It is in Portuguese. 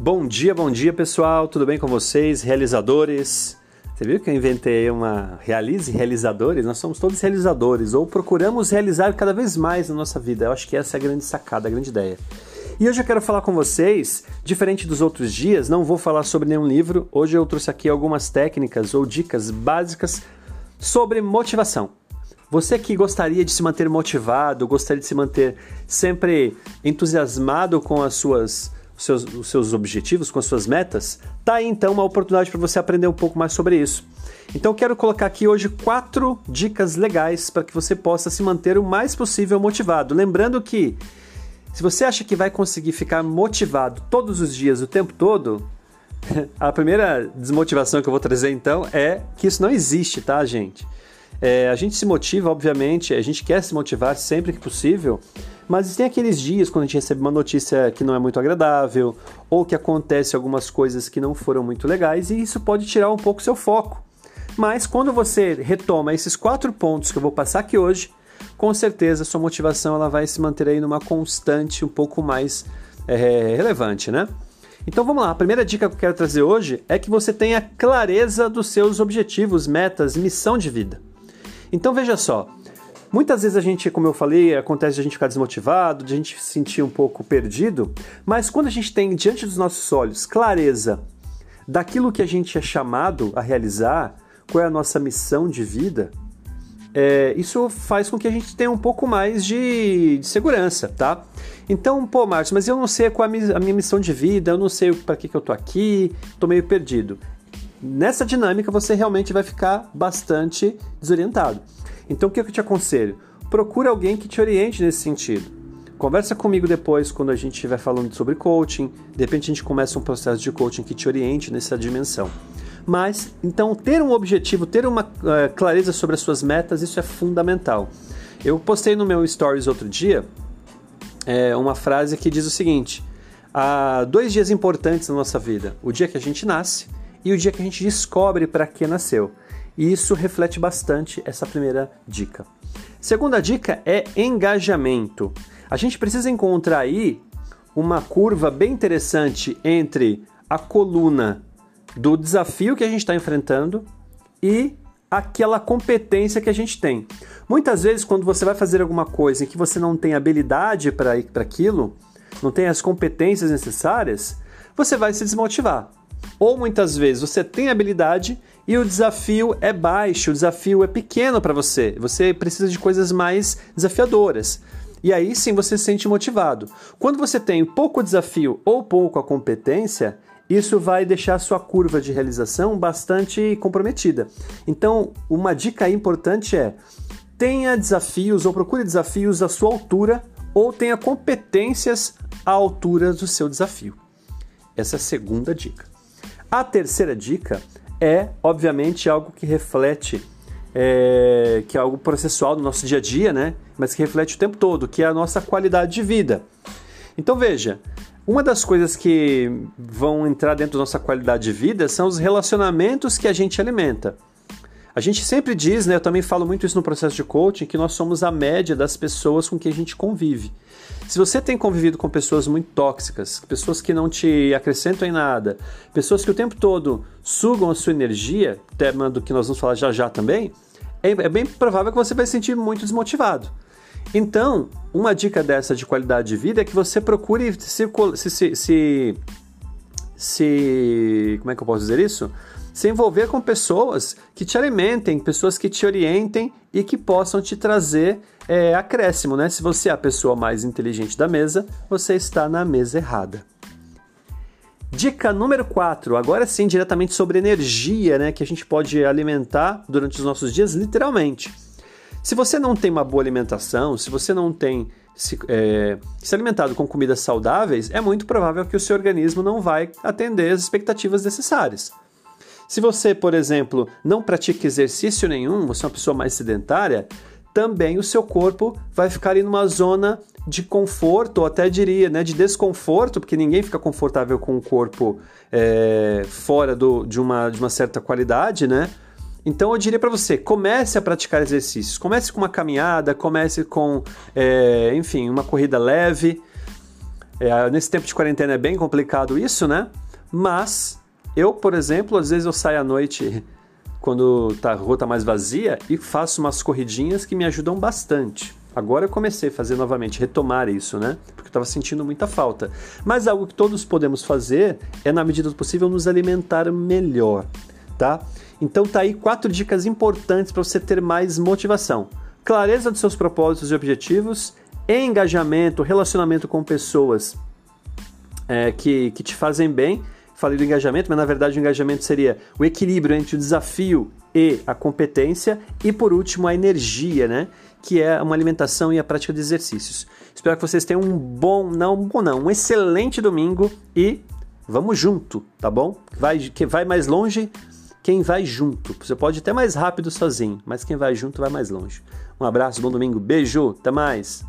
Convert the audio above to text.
Bom dia, bom dia pessoal, tudo bem com vocês, realizadores? Você viu que eu inventei uma realize realizadores? Nós somos todos realizadores ou procuramos realizar cada vez mais na nossa vida. Eu acho que essa é a grande sacada, a grande ideia. E hoje eu quero falar com vocês, diferente dos outros dias, não vou falar sobre nenhum livro. Hoje eu trouxe aqui algumas técnicas ou dicas básicas sobre motivação. Você que gostaria de se manter motivado, gostaria de se manter sempre entusiasmado com as suas os seus, os seus objetivos, com as suas metas, tá aí então uma oportunidade para você aprender um pouco mais sobre isso. Então quero colocar aqui hoje quatro dicas legais para que você possa se manter o mais possível motivado. Lembrando que se você acha que vai conseguir ficar motivado todos os dias, o tempo todo, a primeira desmotivação que eu vou trazer então é que isso não existe, tá, gente? É, a gente se motiva, obviamente, a gente quer se motivar sempre que possível, mas tem aqueles dias quando a gente recebe uma notícia que não é muito agradável, ou que acontece algumas coisas que não foram muito legais, e isso pode tirar um pouco seu foco. Mas quando você retoma esses quatro pontos que eu vou passar aqui hoje, com certeza sua motivação ela vai se manter aí numa constante um pouco mais é, relevante, né? Então vamos lá, a primeira dica que eu quero trazer hoje é que você tenha clareza dos seus objetivos, metas, missão de vida. Então veja só, muitas vezes a gente, como eu falei, acontece de a gente ficar desmotivado, de a gente se sentir um pouco perdido, mas quando a gente tem diante dos nossos olhos clareza daquilo que a gente é chamado a realizar, qual é a nossa missão de vida, é, isso faz com que a gente tenha um pouco mais de, de segurança, tá? Então, pô, Márcio, mas eu não sei qual é a minha missão de vida, eu não sei para que, que eu tô aqui, tô meio perdido nessa dinâmica você realmente vai ficar bastante desorientado. Então o que eu te aconselho? Procure alguém que te oriente nesse sentido. Conversa comigo depois quando a gente estiver falando sobre coaching. De repente a gente começa um processo de coaching que te oriente nessa dimensão. Mas, então, ter um objetivo, ter uma uh, clareza sobre as suas metas, isso é fundamental. Eu postei no meu stories outro dia é, uma frase que diz o seguinte: há dois dias importantes na nossa vida: o dia que a gente nasce e o dia que a gente descobre para que nasceu. E isso reflete bastante essa primeira dica. Segunda dica é engajamento. A gente precisa encontrar aí uma curva bem interessante entre a coluna do desafio que a gente está enfrentando e aquela competência que a gente tem. Muitas vezes, quando você vai fazer alguma coisa em que você não tem habilidade para aquilo, não tem as competências necessárias, você vai se desmotivar. Ou muitas vezes você tem habilidade e o desafio é baixo, o desafio é pequeno para você. Você precisa de coisas mais desafiadoras. E aí sim você se sente motivado. Quando você tem pouco desafio ou pouco a competência, isso vai deixar a sua curva de realização bastante comprometida. Então, uma dica importante é: tenha desafios ou procure desafios à sua altura ou tenha competências à altura do seu desafio. Essa é a segunda dica. A terceira dica é, obviamente, algo que reflete, é, que é algo processual do nosso dia a dia, né? Mas que reflete o tempo todo, que é a nossa qualidade de vida. Então veja, uma das coisas que vão entrar dentro da nossa qualidade de vida são os relacionamentos que a gente alimenta. A gente sempre diz, né, eu também falo muito isso no processo de coaching, que nós somos a média das pessoas com que a gente convive. Se você tem convivido com pessoas muito tóxicas, pessoas que não te acrescentam em nada, pessoas que o tempo todo sugam a sua energia, tema do que nós vamos falar já já também, é, é bem provável que você vai se sentir muito desmotivado. Então, uma dica dessa de qualidade de vida é que você procure se, se, se, se como é que eu posso dizer isso? Se envolver com pessoas que te alimentem, pessoas que te orientem e que possam te trazer é, acréscimo, né? Se você é a pessoa mais inteligente da mesa, você está na mesa errada. Dica número 4, agora sim, diretamente sobre energia, né? Que a gente pode alimentar durante os nossos dias, literalmente. Se você não tem uma boa alimentação, se você não tem se, é, se alimentado com comidas saudáveis, é muito provável que o seu organismo não vai atender as expectativas necessárias. Se você, por exemplo, não pratica exercício nenhum, você é uma pessoa mais sedentária, também o seu corpo vai ficar em uma zona de conforto, ou até diria, né, de desconforto, porque ninguém fica confortável com o corpo é, fora do, de, uma, de uma certa qualidade, né? Então eu diria para você, comece a praticar exercícios. Comece com uma caminhada, comece com, é, enfim, uma corrida leve. É, nesse tempo de quarentena é bem complicado isso, né? Mas eu, por exemplo, às vezes eu saio à noite quando tá, a rua tá mais vazia e faço umas corridinhas que me ajudam bastante. Agora eu comecei a fazer novamente, retomar isso, né? Porque eu estava sentindo muita falta. Mas algo que todos podemos fazer é, na medida do possível, nos alimentar melhor, tá? Então tá aí quatro dicas importantes para você ter mais motivação. Clareza dos seus propósitos e objetivos, engajamento, relacionamento com pessoas é, que, que te fazem bem. Falei do engajamento, mas na verdade o engajamento seria o equilíbrio entre o desafio e a competência. E por último, a energia, né? Que é uma alimentação e a prática de exercícios. Espero que vocês tenham um bom, não, um bom não, um excelente domingo e vamos junto, tá bom? Vai, que vai mais longe quem vai junto. Você pode ir até mais rápido sozinho, mas quem vai junto vai mais longe. Um abraço, bom domingo, beijo, até mais!